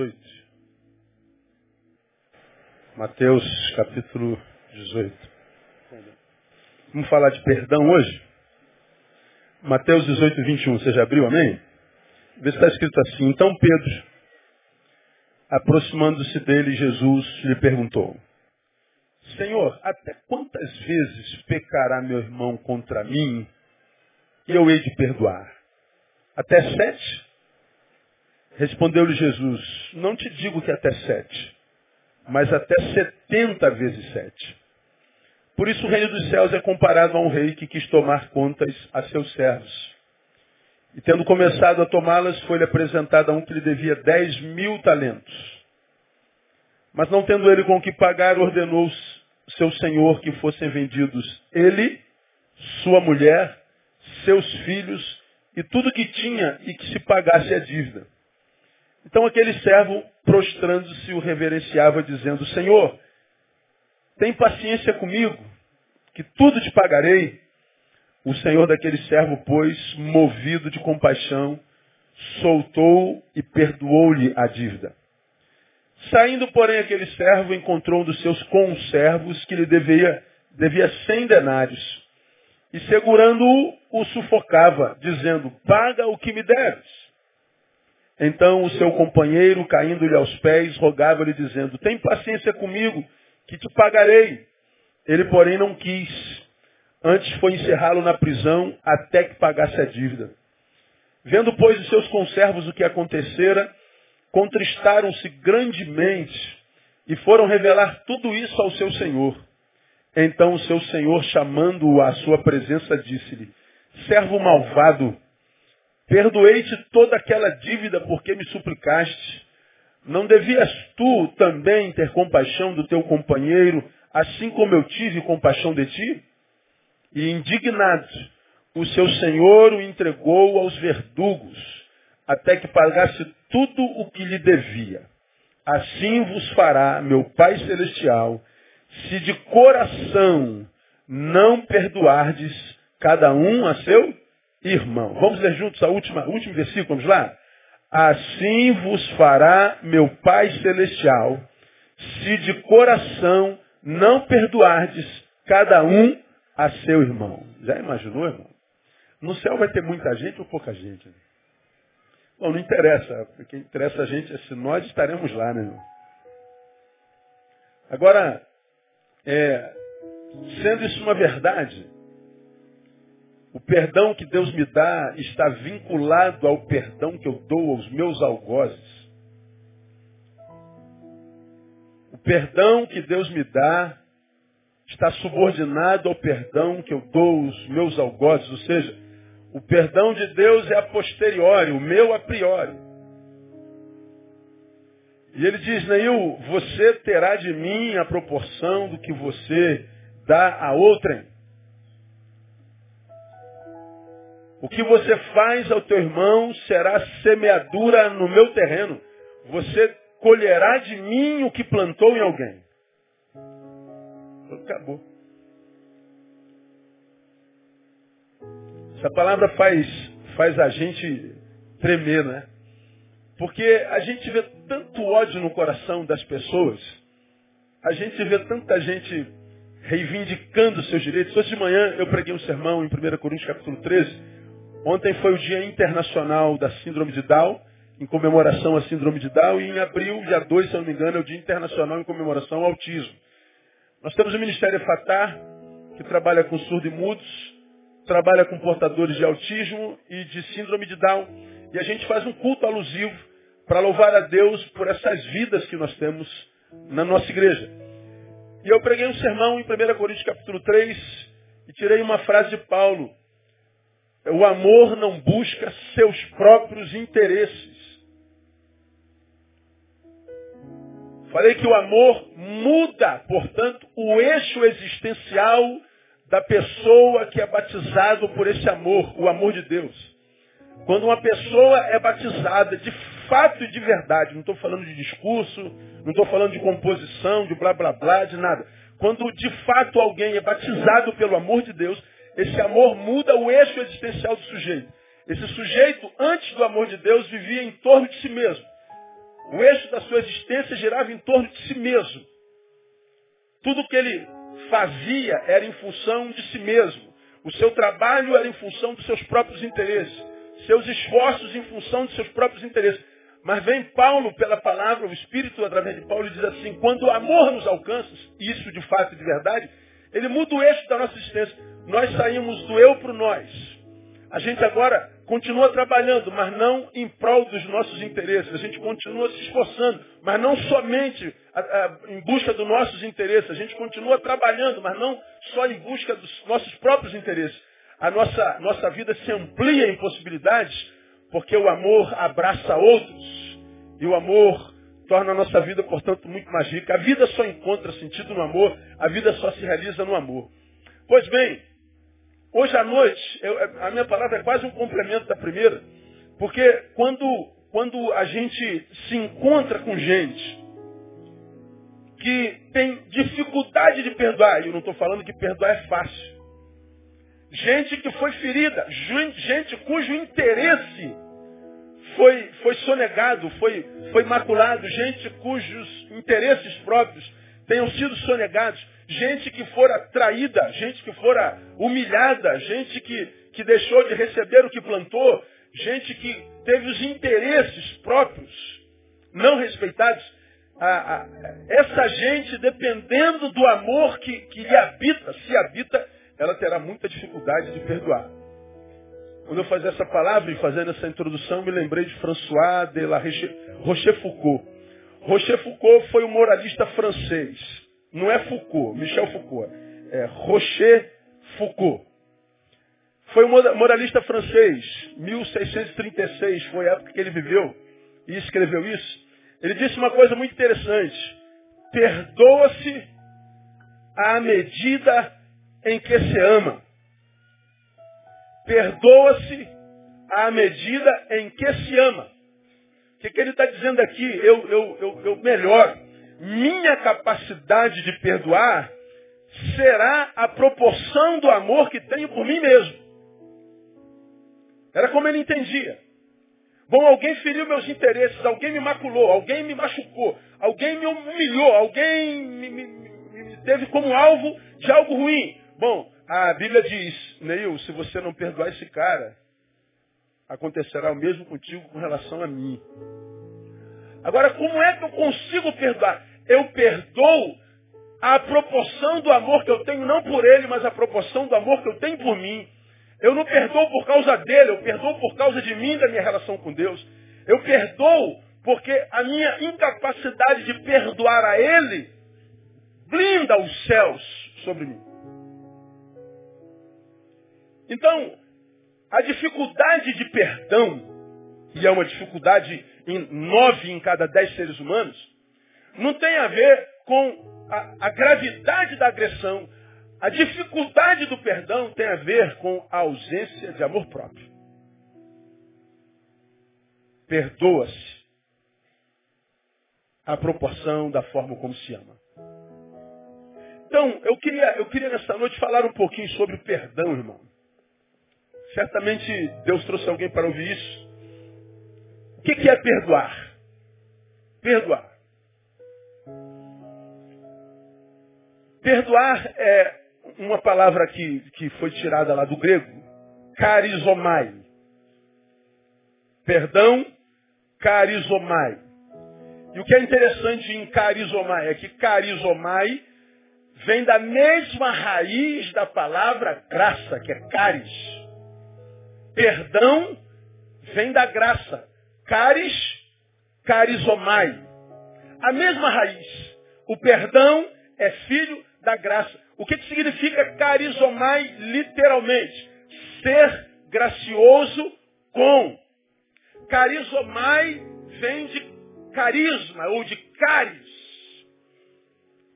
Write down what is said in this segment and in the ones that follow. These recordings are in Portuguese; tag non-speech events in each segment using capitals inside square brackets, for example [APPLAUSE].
18. Mateus, capítulo 18. Vamos falar de perdão hoje? Mateus 18, 21. Você já abriu, amém? Vê se está escrito assim. Então Pedro, aproximando-se dele, Jesus lhe perguntou: Senhor, até quantas vezes pecará meu irmão contra mim e eu hei de perdoar? Até sete? Respondeu-lhe Jesus, não te digo que até sete, mas até setenta vezes sete. Por isso o reino dos céus é comparado a um rei que quis tomar contas a seus servos. E tendo começado a tomá-las, foi-lhe apresentado a um que lhe devia dez mil talentos. Mas não tendo ele com o que pagar, ordenou seu senhor que fossem vendidos ele, sua mulher, seus filhos e tudo que tinha e que se pagasse a dívida. Então aquele servo, prostrando-se, o reverenciava, dizendo, Senhor, tem paciência comigo, que tudo te pagarei. O senhor daquele servo, pois, movido de compaixão, soltou e perdoou-lhe a dívida. Saindo, porém, aquele servo encontrou um dos seus conservos que lhe devia, devia cem denários e segurando-o, o sufocava, dizendo, paga o que me deves. Então o seu companheiro, caindo-lhe aos pés, rogava-lhe, dizendo, tem paciência comigo, que te pagarei. Ele, porém, não quis. Antes foi encerrá-lo na prisão até que pagasse a dívida. Vendo, pois, os seus conservos o que acontecera, contristaram-se grandemente e foram revelar tudo isso ao seu senhor. Então o seu senhor, chamando-o à sua presença, disse-lhe, servo malvado, perdoei-te toda aquela dívida porque me suplicaste. Não devias tu também ter compaixão do teu companheiro, assim como eu tive compaixão de ti? E indignado, o seu senhor o entregou aos verdugos, até que pagasse tudo o que lhe devia. Assim vos fará meu Pai Celestial, se de coração não perdoardes cada um a seu irmão. Vamos ler juntos a última, o último versículo, vamos lá? Assim vos fará meu Pai Celestial, se de coração não perdoardes cada um a seu irmão. Já imaginou, irmão? No céu vai ter muita gente ou pouca gente? Bom, não interessa. O que interessa a gente é se nós estaremos lá, né, irmão? Agora, é, sendo isso uma verdade, o perdão que Deus me dá está vinculado ao perdão que eu dou aos meus algozes. O perdão que Deus me dá está subordinado ao perdão que eu dou aos meus algozes. Ou seja, o perdão de Deus é a posteriori, o meu a priori. E ele diz, Neil, você terá de mim a proporção do que você dá a outrem. O que você faz ao teu irmão será semeadura no meu terreno. Você colherá de mim o que plantou em alguém. Acabou. Essa palavra faz, faz a gente tremer, né? Porque a gente vê tanto ódio no coração das pessoas, a gente vê tanta gente reivindicando seus direitos. Hoje de manhã eu preguei um sermão em 1 Coríntios capítulo 13. Ontem foi o Dia Internacional da Síndrome de Down, em comemoração à Síndrome de Down, e em abril, dia 2, se eu não me engano, é o Dia Internacional em comemoração ao autismo. Nós temos o Ministério Fatar, que trabalha com surdos e mudos, trabalha com portadores de autismo e de síndrome de Down. E a gente faz um culto alusivo para louvar a Deus por essas vidas que nós temos na nossa igreja. E eu preguei um sermão em 1 Coríntios capítulo 3 e tirei uma frase de Paulo. O amor não busca seus próprios interesses. Falei que o amor muda, portanto, o eixo existencial da pessoa que é batizado por esse amor, o amor de Deus. Quando uma pessoa é batizada de fato e de verdade, não estou falando de discurso, não estou falando de composição, de blá blá blá, de nada. Quando de fato alguém é batizado pelo amor de Deus, esse amor muda o eixo existencial do sujeito. Esse sujeito, antes do amor de Deus, vivia em torno de si mesmo. O eixo da sua existência girava em torno de si mesmo. Tudo que ele fazia era em função de si mesmo. O seu trabalho era em função dos seus próprios interesses. Seus esforços em função dos seus próprios interesses. Mas vem Paulo pela palavra, o Espírito através de Paulo diz assim, quando o amor nos alcança, isso de fato e de verdade, ele muda o eixo da nossa existência. Nós saímos do eu para o nós. A gente agora continua trabalhando, mas não em prol dos nossos interesses. A gente continua se esforçando, mas não somente a, a, em busca dos nossos interesses. A gente continua trabalhando, mas não só em busca dos nossos próprios interesses. A nossa, nossa vida se amplia em possibilidades, porque o amor abraça outros. E o amor torna a nossa vida, portanto, muito mais rica. A vida só encontra sentido no amor, a vida só se realiza no amor. Pois bem, Hoje à noite, eu, a minha palavra é quase um complemento da primeira, porque quando, quando a gente se encontra com gente que tem dificuldade de perdoar, e eu não estou falando que perdoar é fácil, gente que foi ferida, gente cujo interesse foi, foi sonegado, foi, foi maculado, gente cujos interesses próprios tenham sido sonegados, gente que fora traída, gente que fora humilhada, gente que, que deixou de receber o que plantou, gente que teve os interesses próprios não respeitados. essa gente, dependendo do amor que, que lhe habita, se habita, ela terá muita dificuldade de perdoar. Quando eu fazia essa palavra e fazendo essa introdução, me lembrei de François de la Rochefoucauld. Rochefoucauld foi um moralista francês. Não é Foucault, Michel Foucault. É Rocher Foucault. Foi um moralista francês, 1636 foi a época que ele viveu e escreveu isso. Ele disse uma coisa muito interessante. Perdoa-se à medida em que se ama. Perdoa-se à medida em que se ama. O que, que ele está dizendo aqui? Eu, eu, eu, eu melhoro minha capacidade de perdoar será a proporção do amor que tenho por mim mesmo. Era como ele entendia. Bom, alguém feriu meus interesses, alguém me maculou, alguém me machucou, alguém me humilhou, alguém me, me, me teve como alvo de algo ruim. Bom, a Bíblia diz, Neil, se você não perdoar esse cara, acontecerá o mesmo contigo com relação a mim. Agora, como é que eu consigo perdoar? Eu perdoo a proporção do amor que eu tenho, não por ele, mas a proporção do amor que eu tenho por mim. Eu não perdoo por causa dele, eu perdoo por causa de mim, da minha relação com Deus. Eu perdoo porque a minha incapacidade de perdoar a ele blinda os céus sobre mim. Então, a dificuldade de perdão, e é uma dificuldade em nove em cada dez seres humanos, não tem a ver com a, a gravidade da agressão. A dificuldade do perdão tem a ver com a ausência de amor próprio. Perdoa-se a proporção da forma como se ama. Então, eu queria, eu queria nessa noite falar um pouquinho sobre o perdão, irmão. Certamente Deus trouxe alguém para ouvir isso. O que é perdoar? Perdoar. Perdoar é uma palavra que, que foi tirada lá do grego, carizomai. Perdão, carizomai. E o que é interessante em carizomai é que carizomai vem da mesma raiz da palavra graça, que é caris. Perdão vem da graça. Caris, carizomai. A mesma raiz. O perdão é filho da graça. O que, que significa carizomai literalmente? Ser gracioso com. Carizomai vem de carisma ou de caris.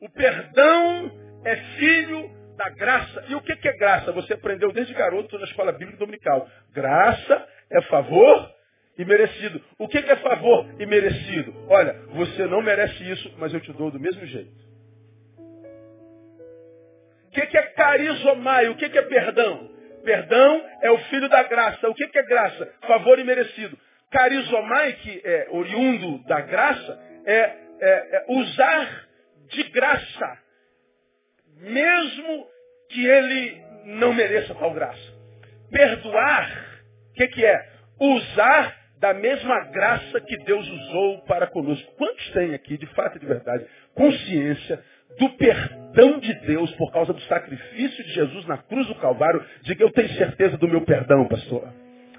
O perdão é filho da graça. E o que, é graça? Você aprendeu desde garoto na escola bíblica dominical. Graça é favor e merecido. O que é favor e merecido? Olha, você não merece isso, mas eu te dou do mesmo jeito que, que é carizomai? O que, que é perdão? Perdão é o filho da graça. O que é graça? Favor imerecido. Carizomai, que é oriundo da graça, é, é, é usar de graça, mesmo que ele não mereça tal graça. Perdoar, o que, que é? Usar da mesma graça que Deus usou para conosco. Quantos têm aqui, de fato e de verdade, consciência do perdão de Deus por causa do sacrifício de Jesus na cruz do Calvário? Diga, eu tenho certeza do meu perdão, pastor.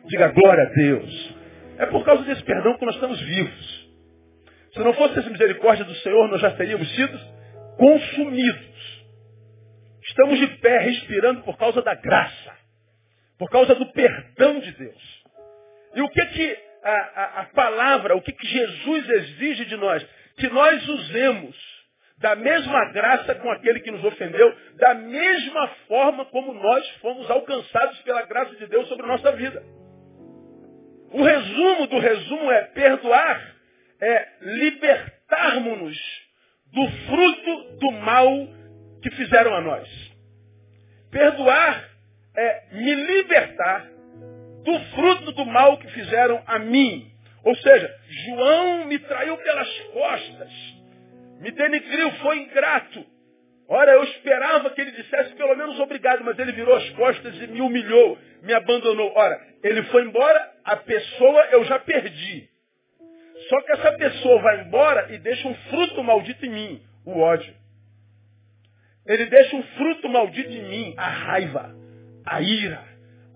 Diga, glória a Deus. É por causa desse perdão que nós estamos vivos. Se não fosse essa misericórdia do Senhor, nós já teríamos sido consumidos. Estamos de pé, respirando por causa da graça. Por causa do perdão de Deus. E o que que a, a, a palavra, o que que Jesus exige de nós? Que nós usemos da mesma graça com aquele que nos ofendeu, da mesma forma como nós fomos alcançados pela graça de Deus sobre a nossa vida. O resumo do resumo é perdoar, é libertarmos-nos do fruto do mal que fizeram a nós. Perdoar é me libertar do fruto do mal que fizeram a mim. Ou seja, João me traiu pelas costas, me denigriu, foi ingrato. Ora, eu esperava que ele dissesse pelo menos obrigado, mas ele virou as costas e me humilhou, me abandonou. Ora, ele foi embora, a pessoa eu já perdi. Só que essa pessoa vai embora e deixa um fruto maldito em mim, o ódio. Ele deixa um fruto maldito em mim, a raiva, a ira,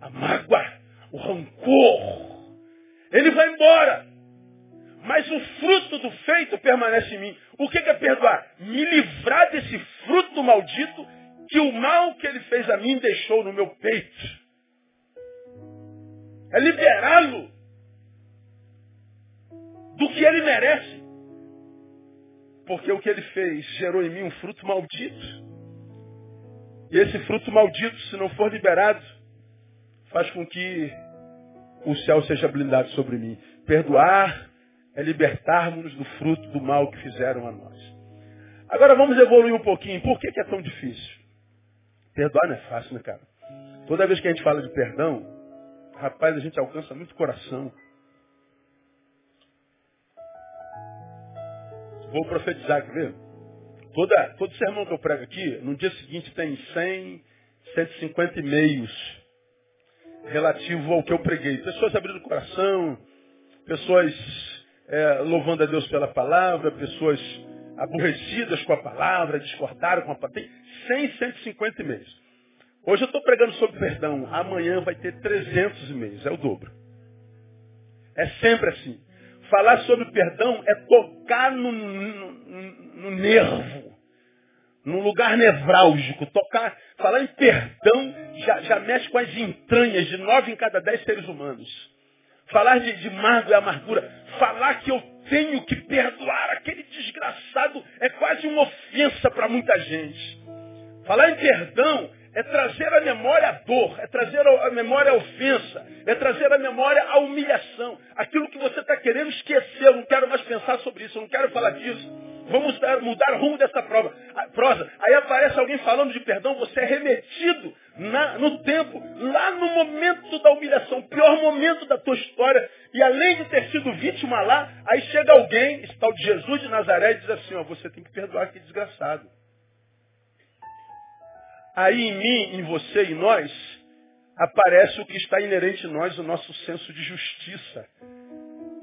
a mágoa o rancor. Ele vai embora. Mas o fruto do feito permanece em mim. O que é perdoar? Me livrar desse fruto maldito que o mal que ele fez a mim deixou no meu peito. É liberá-lo do que ele merece. Porque o que ele fez gerou em mim um fruto maldito. E esse fruto maldito, se não for liberado, faz com que o céu seja blindado sobre mim. Perdoar é libertarmos-nos do fruto do mal que fizeram a nós. Agora vamos evoluir um pouquinho. Por que, que é tão difícil? Perdoar não é fácil, né, cara? Toda vez que a gente fala de perdão, rapaz, a gente alcança muito coração. Vou profetizar, quer ver? Toda, todo sermão que eu prego aqui, no dia seguinte tem 100, 150 e-mails relativo ao que eu preguei. Pessoas abrindo o coração, pessoas é, louvando a Deus pela palavra, pessoas aborrecidas com a palavra, discordaram com a palavra. Tem 100, 150 e-mails. Hoje eu estou pregando sobre perdão. Amanhã vai ter 300 e-mails. É o dobro. É sempre assim. Falar sobre perdão é tocar no, no, no nervo num lugar nevrálgico. Tocar, falar em perdão já, já mexe com as entranhas de nove em cada dez seres humanos. Falar de, de mágoa e amargura. Falar que eu tenho que perdoar aquele desgraçado é quase uma ofensa para muita gente. Falar em perdão é trazer à memória a dor, é trazer à memória a ofensa, é trazer à memória a humilhação. Aquilo que você está querendo esquecer, eu não quero mais pensar sobre isso, eu não quero falar disso. Vamos mudar, o rumo dessa prova, prosa. Aí aparece alguém falando de perdão, você é remetido na, no tempo, lá no momento da humilhação, pior momento da tua história. E além de ter sido vítima lá, aí chega alguém, esse tal de Jesus de Nazaré, e diz assim, ó, você tem que perdoar que desgraçado. Aí em mim, em você e nós, aparece o que está inerente em nós, o nosso senso de justiça,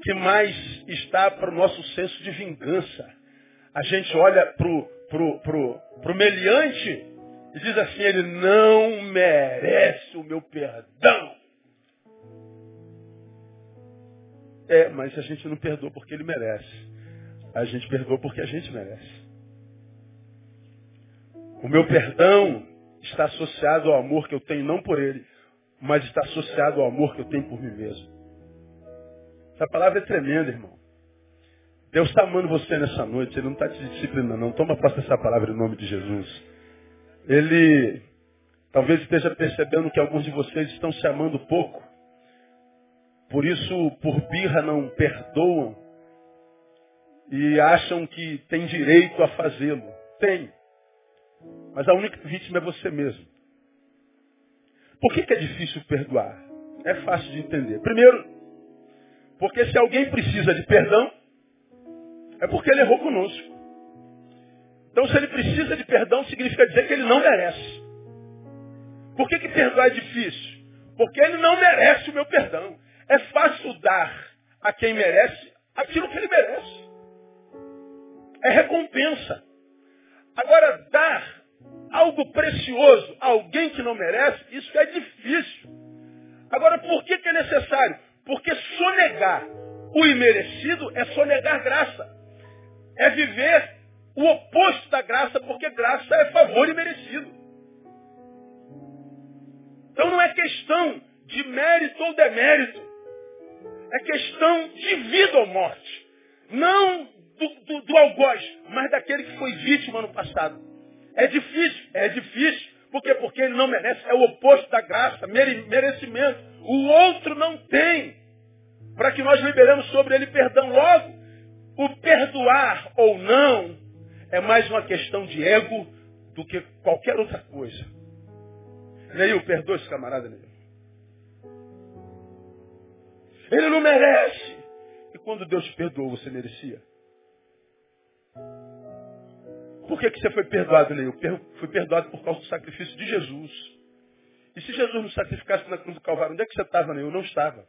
que mais está para o nosso senso de vingança. A gente olha para o pro, pro, pro meliante e diz assim, ele não merece o meu perdão. É, mas a gente não perdoa porque ele merece. A gente perdoa porque a gente merece. O meu perdão está associado ao amor que eu tenho não por ele, mas está associado ao amor que eu tenho por mim mesmo. Essa palavra é tremenda, irmão. Deus está amando você nessa noite, Ele não está te disciplinando, não. Toma posse dessa palavra em nome de Jesus. Ele talvez esteja percebendo que alguns de vocês estão se amando pouco. Por isso, por birra, não perdoam e acham que tem direito a fazê-lo. Tem. Mas a única vítima é você mesmo. Por que, que é difícil perdoar? É fácil de entender. Primeiro, porque se alguém precisa de perdão, é porque ele errou conosco. Então, se ele precisa de perdão, significa dizer que ele não merece. Por que, que perdoar é difícil? Porque ele não merece o meu perdão. É fácil dar a quem merece aquilo que ele merece. É recompensa. Agora, dar algo precioso a alguém que não merece, isso é difícil. Agora, por que, que é necessário? Porque sonegar o imerecido é sonegar graça. É viver o oposto da graça, porque graça é favor imerecido. Então não é questão de mérito ou demérito. É questão de vida ou morte. Não do, do, do algoz, mas daquele que foi vítima no passado. É difícil, é difícil. Por quê? Porque ele não merece. É o oposto da graça, merecimento. O outro não tem. Para que nós liberemos sobre ele perdão logo. O perdoar ou não é mais uma questão de ego do que qualquer outra coisa. Neil, perdoa esse camarada, Neil. Ele não merece. E quando Deus te perdoou, você merecia? Por que, que você foi perdoado, Neil? Fui perdoado por causa do sacrifício de Jesus. E se Jesus não sacrificasse na cruz do Calvário, onde é que você estava, Neil? Eu não estava.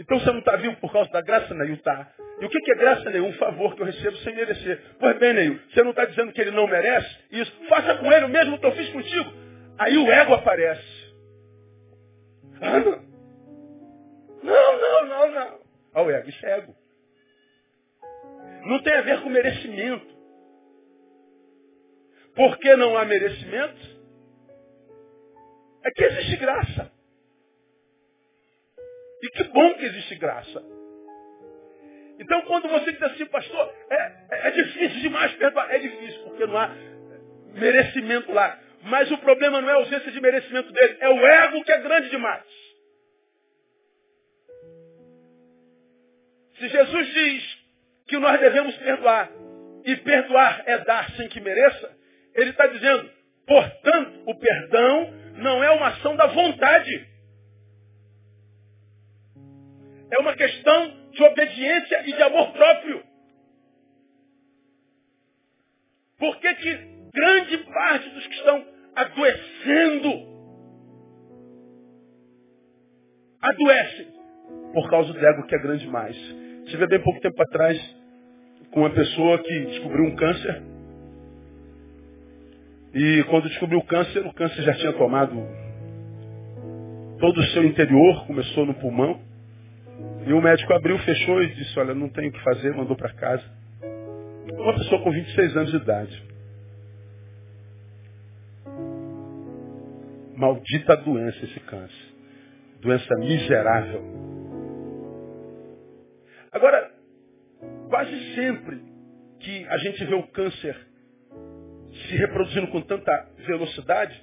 Então você não está vivo por causa da graça, Neil? Tá. E o que é graça, Neil? Um favor que eu recebo sem merecer. Pois bem, Neil, você não está dizendo que ele não merece? Isso. Faça com ele o mesmo que eu fiz contigo. Aí o ego aparece. Ah, não. Não, não, não, não. Olha o ego, isso é ego. Não tem a ver com merecimento. Por que não há merecimento? É que existe graça. E que bom que existe graça. Então, quando você diz assim, pastor, é, é, é difícil demais perdoar. É difícil, porque não há merecimento lá. Mas o problema não é a ausência de merecimento dele, é o ego que é grande demais. Se Jesus diz que nós devemos perdoar, e perdoar é dar sem que mereça, ele está dizendo, portanto, o perdão não é uma ação da vontade. É uma questão de obediência e de amor próprio. Por que, que grande parte dos que estão adoecendo adoecem? Por causa do ego que é grande demais. Tive bem pouco tempo atrás com uma pessoa que descobriu um câncer. E quando descobriu o câncer, o câncer já tinha tomado todo o seu interior, começou no pulmão. E o médico abriu, fechou e disse, olha, não tem o que fazer, mandou para casa. Uma pessoa com 26 anos de idade. Maldita doença esse câncer. Doença miserável. Agora, quase sempre que a gente vê o câncer se reproduzindo com tanta velocidade,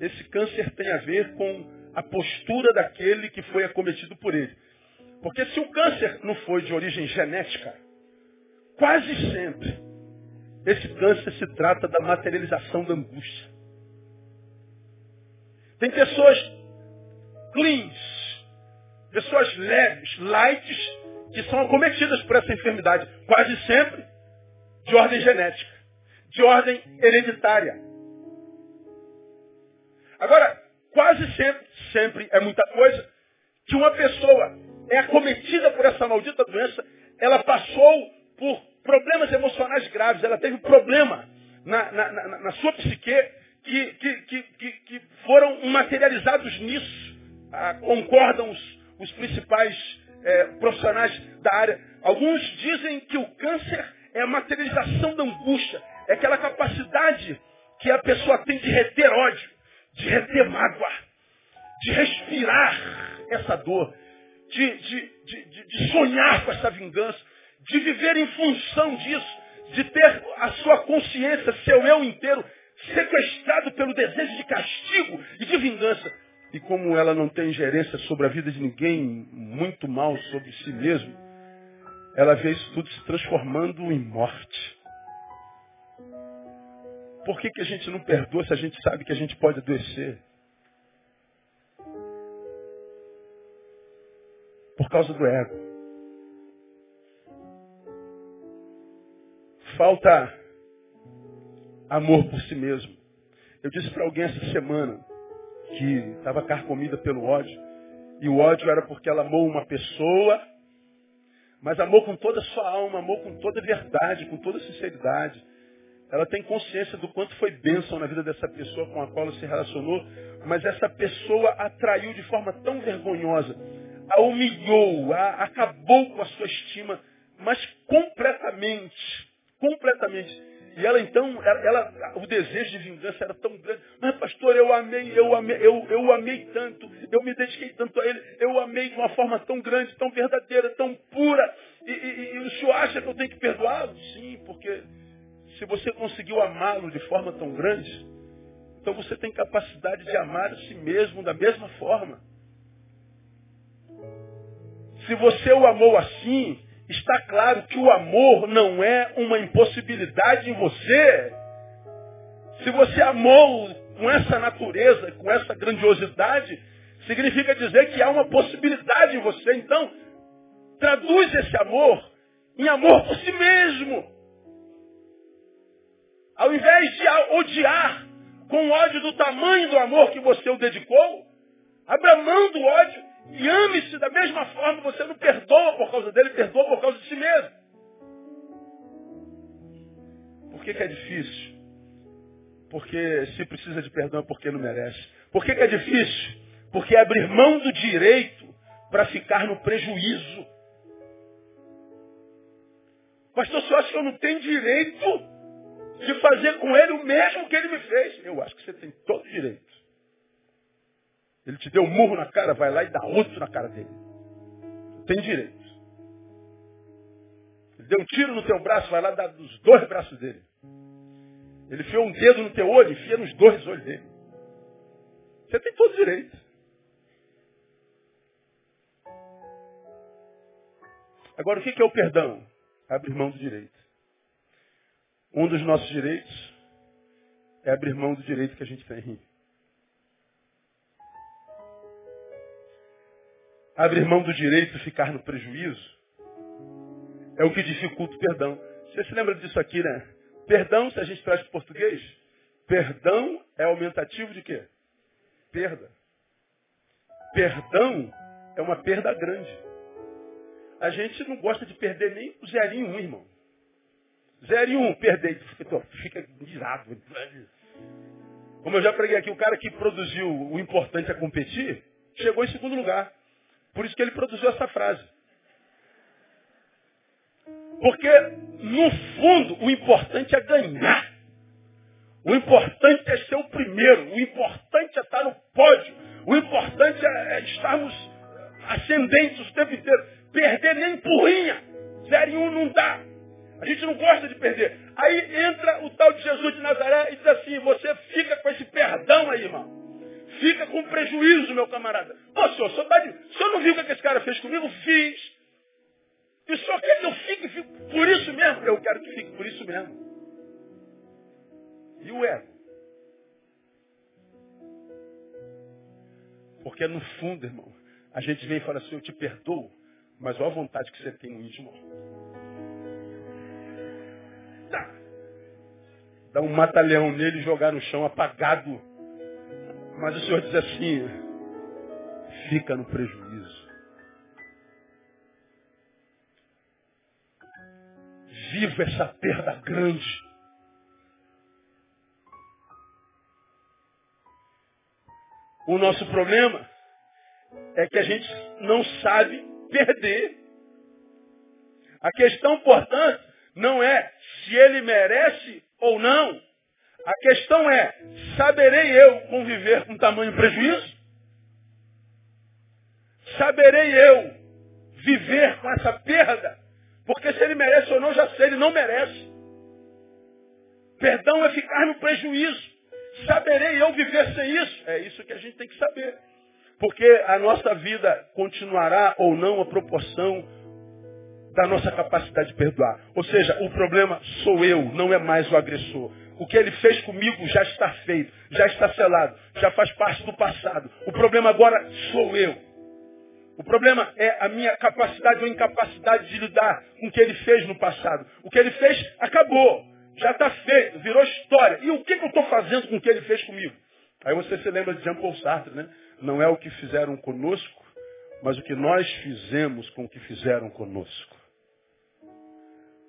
esse câncer tem a ver com a postura daquele que foi acometido por ele. Porque se o câncer não foi de origem genética, quase sempre esse câncer se trata da materialização da angústia. Tem pessoas cleans, pessoas leves, lights, que são acometidas por essa enfermidade, quase sempre de ordem genética, de ordem hereditária. Agora, quase sempre, sempre é muita coisa, que uma pessoa é acometida por essa maldita doença, ela passou por problemas emocionais graves, ela teve problema na, na, na, na sua psique que, que, que, que, foram materializados nisso. Ah, concordam os, os principais é, profissionais da área. Alguns dizem que o câncer é a materialização da angústia, é aquela capacidade que a pessoa tem de reter ódio, de reter mágoa, de respirar essa dor, de, de, de, de, sonhar com essa vingança, de viver em função disso, de ter a sua consciência, seu eu inteiro, sequestrado pelo desejo de castigo e de vingança. E como ela não tem gerência sobre a vida de ninguém, muito mal sobre si mesmo, ela vê isso tudo se transformando em morte. Por que, que a gente não perdoa se a gente sabe que a gente pode adoecer? Por causa do ego. Falta amor por si mesmo. Eu disse para alguém essa semana que estava carcomida pelo ódio. E o ódio era porque ela amou uma pessoa, mas amou com toda a sua alma, amou com toda a verdade, com toda a sinceridade. Ela tem consciência do quanto foi bênção na vida dessa pessoa com a qual ela se relacionou, mas essa pessoa atraiu de forma tão vergonhosa, a humilhou, a, acabou com a sua estima, mas completamente, completamente. E ela então, ela, ela, o desejo de vingança era tão grande. Mas pastor, eu amei, eu amei, eu, eu amei tanto, eu me dediquei tanto a ele, eu amei de uma forma tão grande, tão verdadeira, tão pura. E, e, e o senhor acha que eu tenho que perdoá-lo? Sim, porque se você conseguiu amá-lo de forma tão grande, então você tem capacidade de amar a si mesmo da mesma forma. Se você o amou assim, está claro que o amor não é uma impossibilidade em você. Se você amou com essa natureza, com essa grandiosidade, significa dizer que há uma possibilidade em você. Então, traduz esse amor em amor por si mesmo. Ao invés de odiar com ódio do tamanho do amor que você o dedicou, abra mão do ódio e ame-se da mesma forma. Você não perdoa por causa dele, perdoa por causa de si mesmo. Por que, que é difícil? Porque se precisa de perdão é porque não merece. Por que, que é difícil? Porque é abrir mão do direito para ficar no prejuízo. Pastor, você acha que eu não tenho direito de fazer com ele o mesmo que ele me fez. Eu acho que você tem todo o direito. Ele te deu um murro na cara, vai lá e dá outro na cara dele. Tem direito. Ele deu um tiro no teu braço, vai lá e dá nos dois braços dele. Ele enfiou um dedo no teu olho, enfia nos dois olhos dele. Você tem todo direito. Agora, o que é o perdão? Abrir mão do direito. Um dos nossos direitos é abrir mão do direito que a gente tem. Abrir mão do direito de ficar no prejuízo é o que dificulta o perdão. Você se lembra disso aqui, né? Perdão, se a gente traz para português, perdão é aumentativo de quê? Perda. Perdão é uma perda grande. A gente não gosta de perder nem o zerinho um, irmão. Zero e um, perder. Fica, fica irado. Como eu já preguei aqui, o cara que produziu o importante a competir, chegou em segundo lugar. Por isso que ele produziu essa frase. Porque, no fundo, o importante é ganhar. O importante é ser o primeiro. O importante é estar no pódio. O importante é, é estarmos ascendentes o tempo inteiro. Perder nem empurrinha. Zero e um não dá. A gente não gosta de perder. Aí entra o tal de Jesus de Nazaré e diz assim, você fica com esse perdão aí, irmão. Fica com prejuízo, meu camarada. Ô, senhor, senhor, tá o senhor não viu o que esse cara fez comigo? Fiz. E o senhor quer que eu fique, fique por isso mesmo? Eu quero que fique por isso mesmo. E o ego? Porque no fundo, irmão, a gente vem e fala assim, eu te perdoo, mas olha a vontade que você tem no íntimo dar um mata-leão nele e jogar no chão apagado. Mas o Senhor diz assim, fica no prejuízo. Viva essa perda grande. O nosso problema é que a gente não sabe perder. A questão, portanto, não é se ele merece ou não. A questão é, saberei eu conviver com tamanho prejuízo? Saberei eu viver com essa perda? Porque se ele merece ou não, já sei, ele não merece. Perdão é ficar no prejuízo. Saberei eu viver sem isso? É isso que a gente tem que saber. Porque a nossa vida continuará ou não a proporção da nossa capacidade de perdoar. Ou seja, o problema sou eu, não é mais o agressor. O que ele fez comigo já está feito, já está selado, já faz parte do passado. O problema agora sou eu. O problema é a minha capacidade ou incapacidade de lidar com o que ele fez no passado. O que ele fez acabou, já está feito, virou história. E o que, que eu estou fazendo com o que ele fez comigo? Aí você se lembra de Jean Paul Sartre, né? Não é o que fizeram conosco, mas o que nós fizemos com o que fizeram conosco.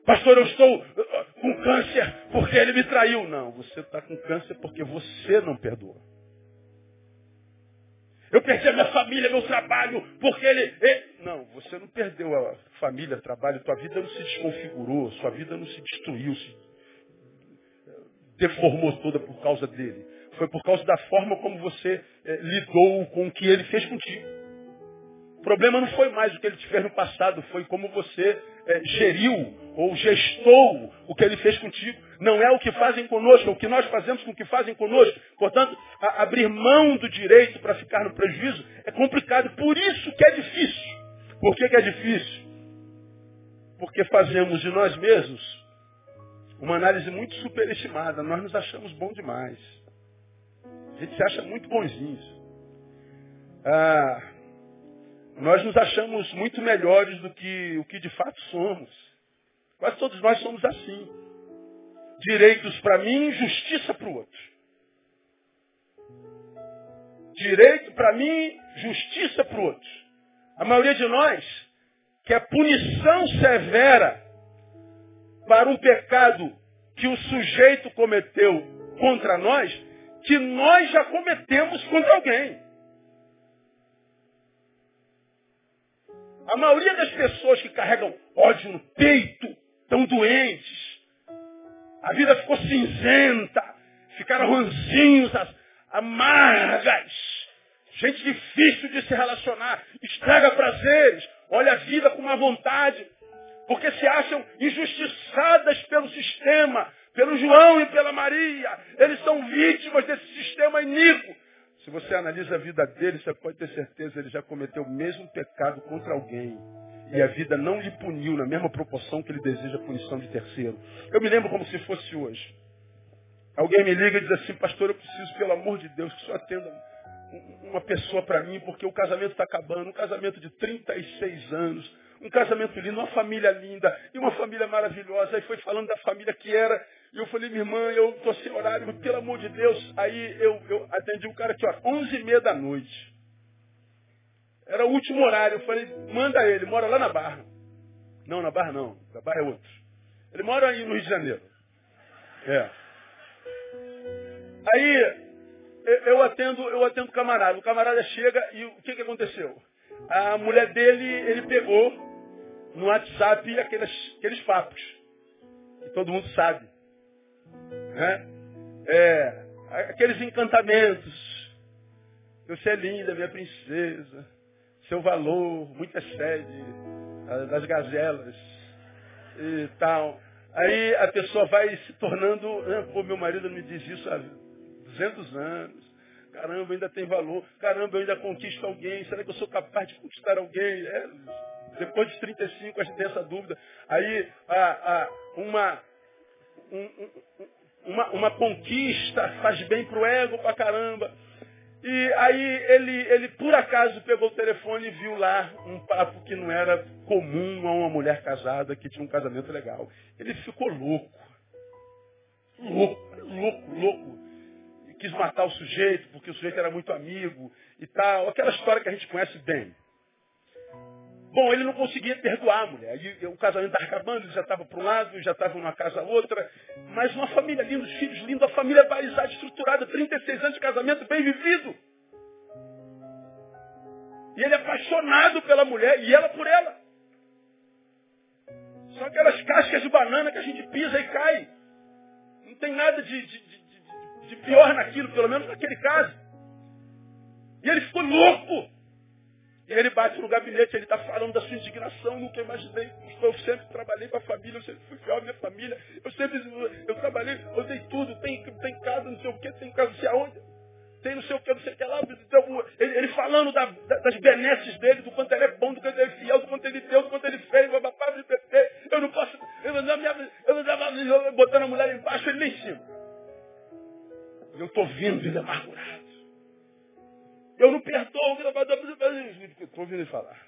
Pastor, eu estou uh, com câncer porque ele me traiu. Não, você está com câncer porque você não perdoou. Eu perdi a minha família, meu trabalho, porque ele. Não, você não perdeu a família, trabalho, tua vida não se desconfigurou, sua vida não se destruiu, se deformou toda por causa dele. Foi por causa da forma como você eh, lidou com o que ele fez contigo. O problema não foi mais o que ele te fez no passado, foi como você é, geriu ou gestou o que ele fez contigo. Não é o que fazem conosco, é o que nós fazemos com o que fazem conosco. Portanto, a, abrir mão do direito para ficar no prejuízo é complicado. Por isso que é difícil. Por que, que é difícil? Porque fazemos de nós mesmos uma análise muito superestimada. Nós nos achamos bom demais. A gente se acha muito bonzinhos. Ah, nós nos achamos muito melhores do que o que de fato somos. Quase todos nós somos assim. Direitos para mim, justiça para o outro. Direito para mim, justiça para o outro. A maioria de nós quer punição severa para um pecado que o sujeito cometeu contra nós, que nós já cometemos contra alguém. A maioria das pessoas que carregam ódio no peito estão doentes. A vida ficou cinzenta. Ficaram ranzinhos, amargas. Gente difícil de se relacionar. Estraga prazeres. Olha a vida com uma vontade. Porque se acham injustiçadas pelo sistema, pelo João e pela Maria. Eles são vítimas desse sistema iníquo. Se você analisa a vida dele, você pode ter certeza ele já cometeu o mesmo pecado contra alguém. E a vida não lhe puniu na mesma proporção que ele deseja a punição de terceiro. Eu me lembro como se fosse hoje. Alguém me liga e diz assim, pastor, eu preciso, pelo amor de Deus, que o senhor atenda uma pessoa para mim, porque o casamento está acabando, um casamento de 36 anos, um casamento lindo, uma família linda, e uma família maravilhosa. Aí foi falando da família que era, e eu falei, minha irmã, eu estou sem horário, pelo amor de Deus. Aí eu, eu atendi um cara aqui, ó, onze e meia da noite. Era o último horário. Eu falei, manda ele, mora lá na Barra. Não, na Barra não. Na Barra é outro. Ele mora aí no Rio de Janeiro. É. Aí eu atendo, eu atendo o camarada. O camarada chega e o que, que aconteceu? A mulher dele, ele pegou no WhatsApp aqueles, aqueles papos. Que todo mundo sabe. Né? É, aqueles encantamentos. Você é linda, minha princesa. Seu valor, muita sede das gazelas e tal. Aí a pessoa vai se tornando, ah, pô, meu marido me diz isso há 200 anos. Caramba, ainda tem valor. Caramba, eu ainda conquisto alguém. Será que eu sou capaz de conquistar alguém? É, depois de 35, a gente tem essa dúvida. Aí, a, a, uma, um, uma, uma conquista faz bem para o ego para caramba. E aí ele, ele por acaso pegou o telefone e viu lá um papo que não era comum a uma mulher casada que tinha um casamento legal. Ele ficou louco. Louco, louco, louco. Quis matar o sujeito, porque o sujeito era muito amigo e tal. Aquela história que a gente conhece bem. Bom, ele não conseguia perdoar a mulher. E, o casamento estava acabando, ele já estava para um lado, já estava numa casa outra. Mas uma família linda, os filhos lindos, a família balizada, estruturada, 36 anos de casamento, bem vivido. E ele é apaixonado pela mulher e ela por ela. São aquelas cascas de banana que a gente pisa e cai. Não tem nada de, de, de, pior naquilo, pelo menos naquele caso. E ele ficou louco. E ele bate no gabinete, ele está falando da sua indignação, nunca imaginei. Eu sempre trabalhei para a família, eu sempre fui fiel à minha família. Eu sempre, eu trabalhei, eu dei tudo, tem, tem casa, não sei o quê, tem casa, não sei aonde. Tem não sei o que, não sei o que lá. Então, ele, ele falando da, das benesses dele, do quanto ele é bom, do quanto ele é fiel, do quanto ele deu, estou vindo ele amargurado. Eu não perdoo o gravador. Estou ouvindo ele falar.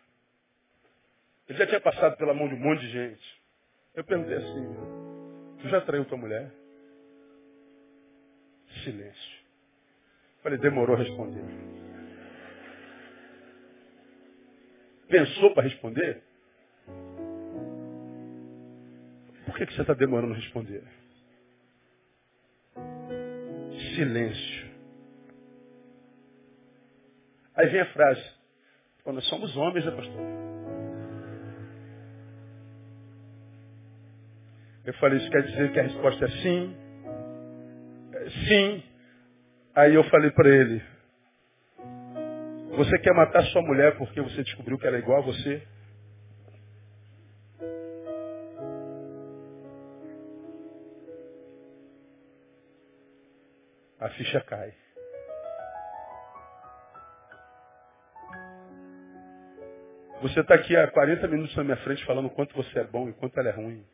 Ele já tinha passado pela mão de um monte de gente. Eu perguntei assim, tu já traiu tua mulher? Silêncio. Falei, demorou a responder. Pensou para responder? Por que, que você está demorando a responder? Silêncio. Aí vem a frase. Pô, nós somos homens, né, pastor? Eu falei, isso quer dizer que a resposta é sim? É, sim. Aí eu falei para ele, você quer matar sua mulher porque você descobriu que ela é igual a você? A ficha cai. Você está aqui há 40 minutos na minha frente falando o quanto você é bom e quanto ela é ruim.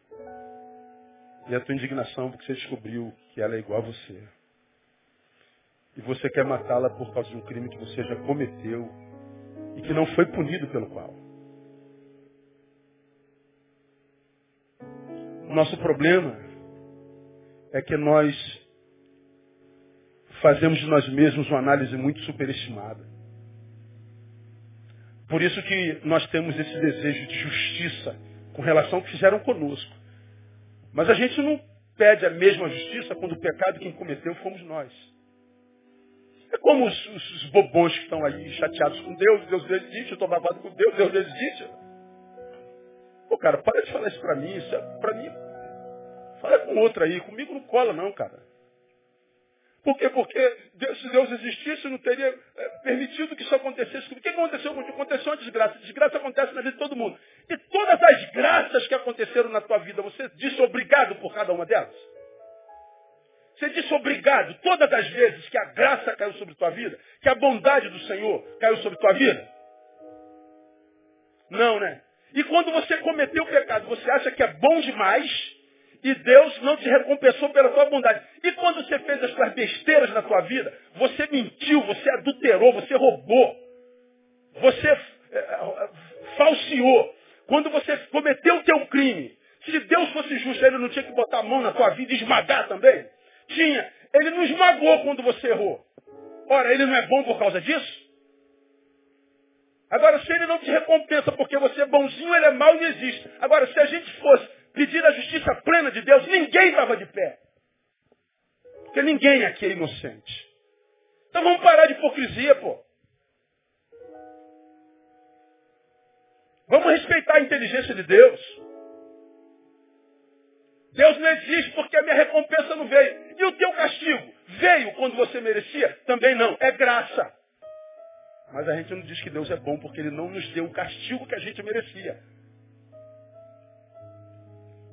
E a tua indignação porque você descobriu que ela é igual a você. E você quer matá-la por causa de um crime que você já cometeu e que não foi punido pelo qual. O nosso problema é que nós fazemos de nós mesmos uma análise muito superestimada. Por isso que nós temos esse desejo de justiça com relação ao que fizeram conosco. Mas a gente não pede a mesma justiça quando o pecado quem cometeu fomos nós. É como os, os, os bobões que estão aí chateados com Deus, Deus existe, eu estou babado com Deus, Deus existe. Pô, cara, para de falar isso para mim, isso é para mim. Fala com outro aí, comigo não cola não, cara. Por quê? Porque Deus, se Deus existisse, não teria é, permitido que isso acontecesse. O que aconteceu? Aconteceu uma desgraça. Desgraça acontece na vida de todo mundo. E todas as graças que aconteceram na tua vida, você disse obrigado por cada uma delas? Você disse obrigado todas as vezes que a graça caiu sobre tua vida, que a bondade do Senhor caiu sobre tua vida? Não, né? E quando você cometeu o pecado, você acha que é bom demais e Deus não te recompensou pela tua bondade. E quando você fez as suas besteiras na tua vida, você mentiu, você adulterou, você roubou, você é, falseou. Quando você cometeu o teu crime, se Deus fosse justo, ele não tinha que botar a mão na tua vida e esmagar também? Tinha. Ele não esmagou quando você errou. Ora, ele não é bom por causa disso? Agora, se ele não te recompensa porque você é bonzinho, ele é mau e existe. Agora, se a gente fosse pedir a justiça plena de Deus, ninguém estava de pé. Porque ninguém aqui é inocente. Então vamos parar de hipocrisia, pô. Vamos respeitar a inteligência de Deus. Deus não existe porque a minha recompensa não veio. E o teu castigo? Veio quando você merecia? Também não. É graça. Mas a gente não diz que Deus é bom porque Ele não nos deu o castigo que a gente merecia.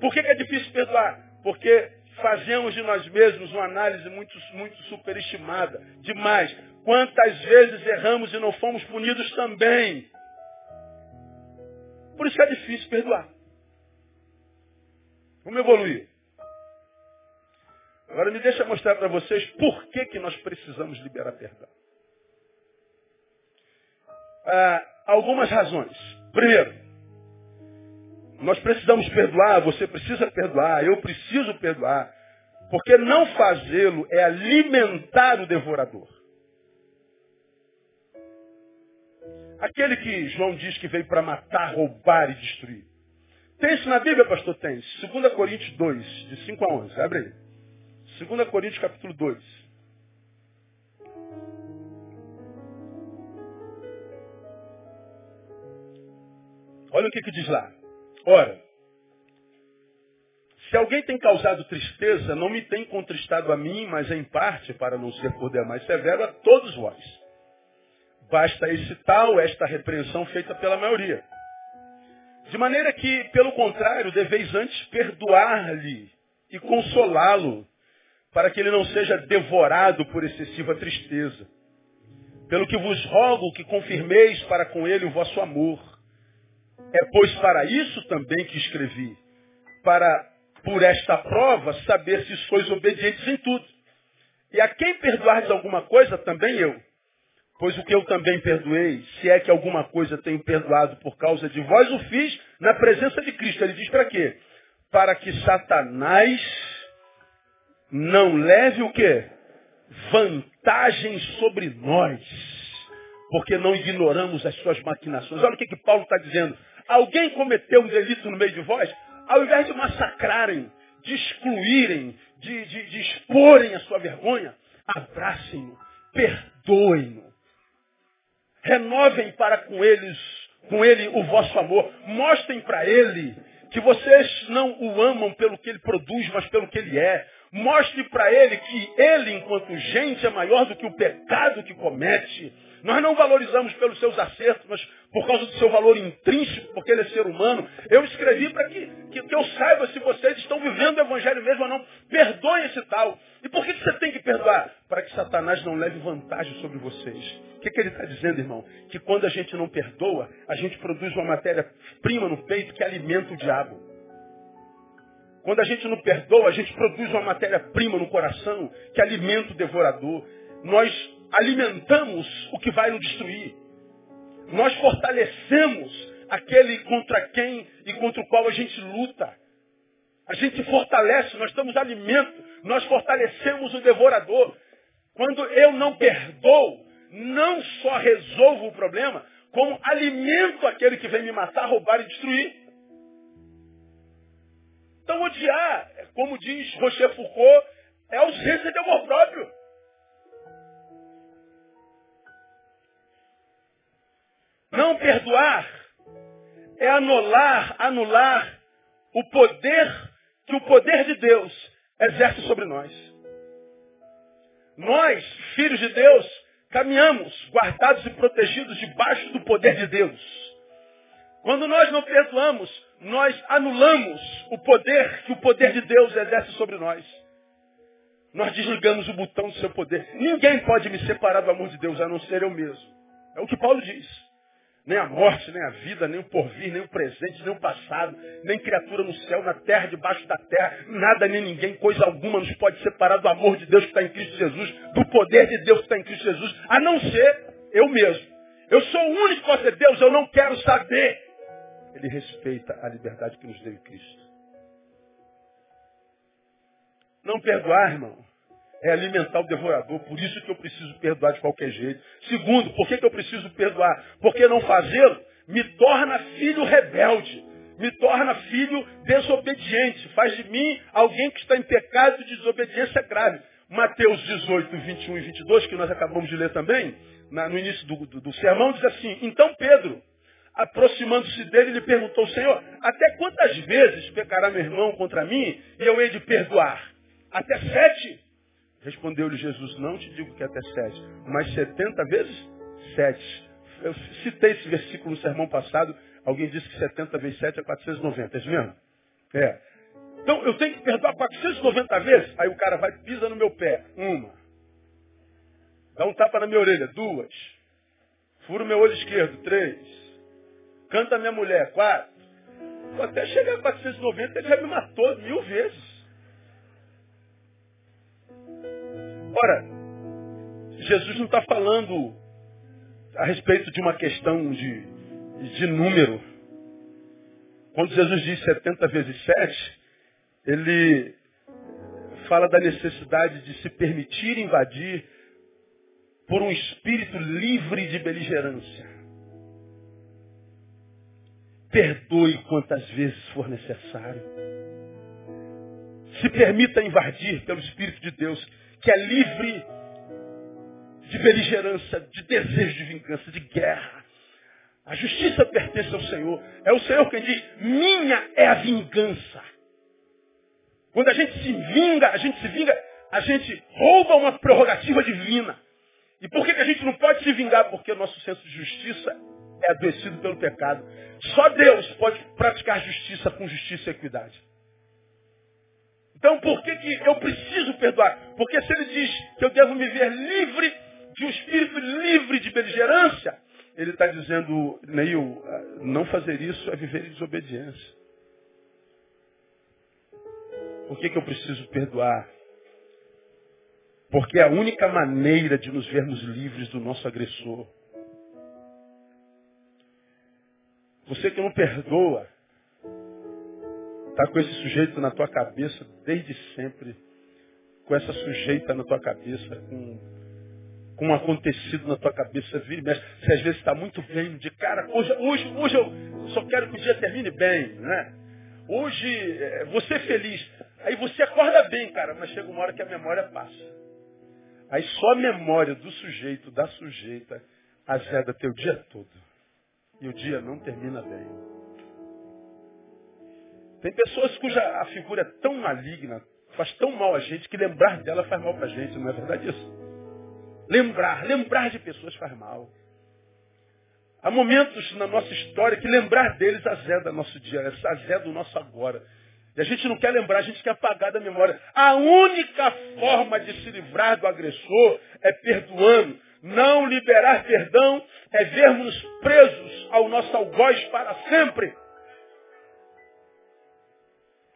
Por que, que é difícil perdoar? Porque fazemos de nós mesmos uma análise muito, muito superestimada. Demais. Quantas vezes erramos e não fomos punidos também? Por isso que é difícil perdoar. Vamos evoluir. Agora me deixa mostrar para vocês por que, que nós precisamos liberar perdão. Ah, algumas razões. Primeiro, nós precisamos perdoar, você precisa perdoar, eu preciso perdoar. Porque não fazê-lo é alimentar o devorador. Aquele que João diz que veio para matar, roubar e destruir. Tem isso na Bíblia, pastor? Tem. 2 Coríntios 2, de 5 a 11. Abre aí. 2 Coríntios capítulo 2. Olha o que, que diz lá. Ora, se alguém tem causado tristeza, não me tem contristado a mim, mas em parte, para não ser por demais severo, a todos vós. Basta esse tal, esta repreensão feita pela maioria. De maneira que, pelo contrário, deveis antes perdoar-lhe e consolá-lo, para que ele não seja devorado por excessiva tristeza. Pelo que vos rogo que confirmeis para com ele o vosso amor. É, pois, para isso também que escrevi, para, por esta prova, saber se sois obedientes em tudo. E a quem perdoardes alguma coisa, também eu. Pois o que eu também perdoei, se é que alguma coisa tenho perdoado por causa de vós, o fiz na presença de Cristo. Ele diz para quê? Para que Satanás não leve o quê? Vantagem sobre nós. Porque não ignoramos as suas maquinações. Olha o que, que Paulo está dizendo. Alguém cometeu um delito no meio de vós? Ao invés de massacrarem, de excluírem, de, de, de exporem a sua vergonha, abracem-no, perdoem-no. Renovem para com eles, com ele o vosso amor. Mostrem para ele que vocês não o amam pelo que ele produz, mas pelo que ele é. Mostre para ele que ele, enquanto gente, é maior do que o pecado que comete. Nós não valorizamos pelos seus acertos, mas por causa do seu valor intrínseco, porque ele é ser humano. Eu escrevi para que, que, que, eu saiba se vocês estão vivendo o evangelho mesmo ou não. Perdoe esse tal. E por que, que você tem que perdoar? Para que Satanás não leve vantagem sobre vocês. O que, que ele está dizendo, irmão? Que quando a gente não perdoa, a gente produz uma matéria-prima no peito que alimenta o diabo. Quando a gente não perdoa, a gente produz uma matéria-prima no coração que alimenta o devorador. Nós alimentamos o que vai nos destruir. Nós fortalecemos aquele contra quem e contra o qual a gente luta. A gente fortalece, nós damos alimento, nós fortalecemos o devorador. Quando eu não perdoo, não só resolvo o problema, como alimento aquele que vem me matar, roubar e destruir. Então odiar, como diz Rocher Foucault, é ausência de amor próprio. Não perdoar é anular, anular o poder que o poder de Deus exerce sobre nós. Nós, filhos de Deus, caminhamos guardados e protegidos debaixo do poder de Deus. Quando nós não perdoamos, nós anulamos o poder que o poder de Deus exerce sobre nós. Nós desligamos o botão do seu poder. Ninguém pode me separar do amor de Deus, a não ser eu mesmo. É o que Paulo diz. Nem a morte, nem a vida, nem o porvir, nem o presente, nem o passado, nem criatura no céu, na terra, debaixo da terra, nada nem ninguém, coisa alguma nos pode separar do amor de Deus que está em Cristo Jesus, do poder de Deus que está em Cristo Jesus, a não ser eu mesmo. Eu sou o único pode ser Deus, eu não quero saber. Ele respeita a liberdade que nos deu em Cristo. Não perdoar, irmão, é alimentar o devorador. Por isso que eu preciso perdoar de qualquer jeito. Segundo, por que, que eu preciso perdoar? Porque não fazê-lo me torna filho rebelde. Me torna filho desobediente. Faz de mim alguém que está em pecado de desobediência grave. Mateus 18, 21 e 22, que nós acabamos de ler também, na, no início do, do, do sermão, diz assim, Então Pedro, aproximando-se dele, lhe perguntou, Senhor, até quantas vezes pecará meu irmão contra mim e eu hei de perdoar? Até sete? Respondeu-lhe Jesus, não te digo que até sete, mas setenta vezes sete. Eu citei esse versículo no sermão passado, alguém disse que 70 vezes 7 é 490, é isso mesmo? É. Então eu tenho que perdoar 490 vezes? Aí o cara vai, pisa no meu pé, uma. Dá um tapa na minha orelha, duas. Fura o meu olho esquerdo, três. Canta minha mulher, quatro. Até chegar a 490 ele já me matou mil vezes. Ora, Jesus não está falando a respeito de uma questão de, de número. Quando Jesus diz 70 vezes 7, ele fala da necessidade de se permitir invadir por um espírito livre de beligerância. Perdoe quantas vezes for necessário. Se permita invadir pelo Espírito de Deus que é livre de beligerância, de desejo de vingança, de guerra. A justiça pertence ao Senhor. É o Senhor quem diz, minha é a vingança. Quando a gente se vinga, a gente se vinga, a gente rouba uma prerrogativa divina. E por que, que a gente não pode se vingar? Porque o nosso senso de justiça é adoecido pelo pecado. Só Deus pode praticar justiça com justiça e equidade. Então por que, que eu preciso perdoar? Porque se ele diz que eu devo me ver livre de um espírito livre de beligerância, ele está dizendo, Neil, não fazer isso é viver em desobediência. Por que, que eu preciso perdoar? Porque é a única maneira de nos vermos livres do nosso agressor. Você que não perdoa, está com esse sujeito na tua cabeça desde sempre, com essa sujeita na tua cabeça, com, com um acontecido na tua cabeça, vira mas se às vezes está muito bem, de cara, hoje, hoje, hoje eu só quero que o dia termine bem, né? Hoje, é, você feliz. Aí você acorda bem, cara, mas chega uma hora que a memória passa. Aí só a memória do sujeito, da sujeita, azeda teu dia todo. E o dia não termina bem. Tem pessoas cuja a figura é tão maligna, faz tão mal a gente, que lembrar dela faz mal pra gente, não é verdade isso? Lembrar, lembrar de pessoas faz mal. Há momentos na nossa história que lembrar deles azeda nosso dia, azeda o nosso agora. E a gente não quer lembrar, a gente quer apagar da memória. A única forma de se livrar do agressor é perdoando. Não liberar perdão é vermos presos ao nosso algoz para sempre.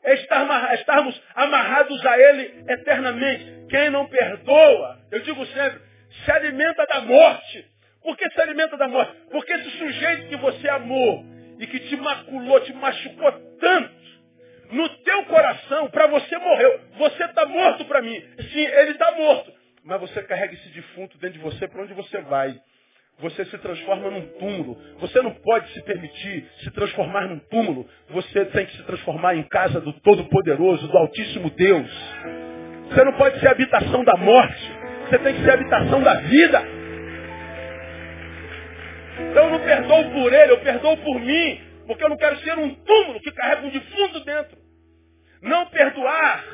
É estarmos amarrados a ele eternamente. Quem não perdoa, eu digo sempre, se alimenta da morte. Por que se alimenta da morte? Porque esse sujeito que você amou e que te maculou, te machucou tanto, no teu coração, para você morreu. Você está morto para mim. Sim, ele está morto. Mas você carrega esse defunto dentro de você, para onde você vai? Você se transforma num túmulo. Você não pode se permitir se transformar num túmulo. Você tem que se transformar em casa do Todo-Poderoso, do Altíssimo Deus. Você não pode ser habitação da morte. Você tem que ser habitação da vida. Eu não perdoo por ele, eu perdoo por mim. Porque eu não quero ser um túmulo que carrega um defunto dentro. Não perdoar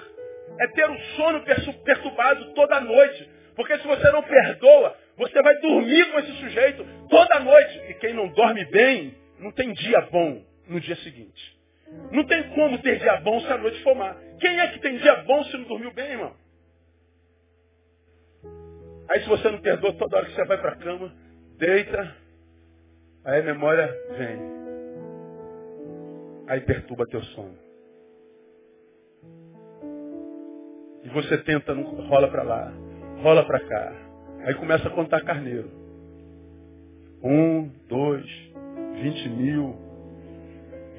é ter o sono perturbado toda noite. Porque se você não perdoa, você vai dormir com esse sujeito toda noite. E quem não dorme bem, não tem dia bom no dia seguinte. Não tem como ter dia bom se a noite for má. Quem é que tem dia bom se não dormiu bem, irmão? Aí se você não perdoa toda hora que você vai para a cama, deita, Aí a memória vem. Aí perturba teu sono. E você tenta, rola para lá, rola para cá. Aí começa a contar carneiro. Um, dois, vinte mil,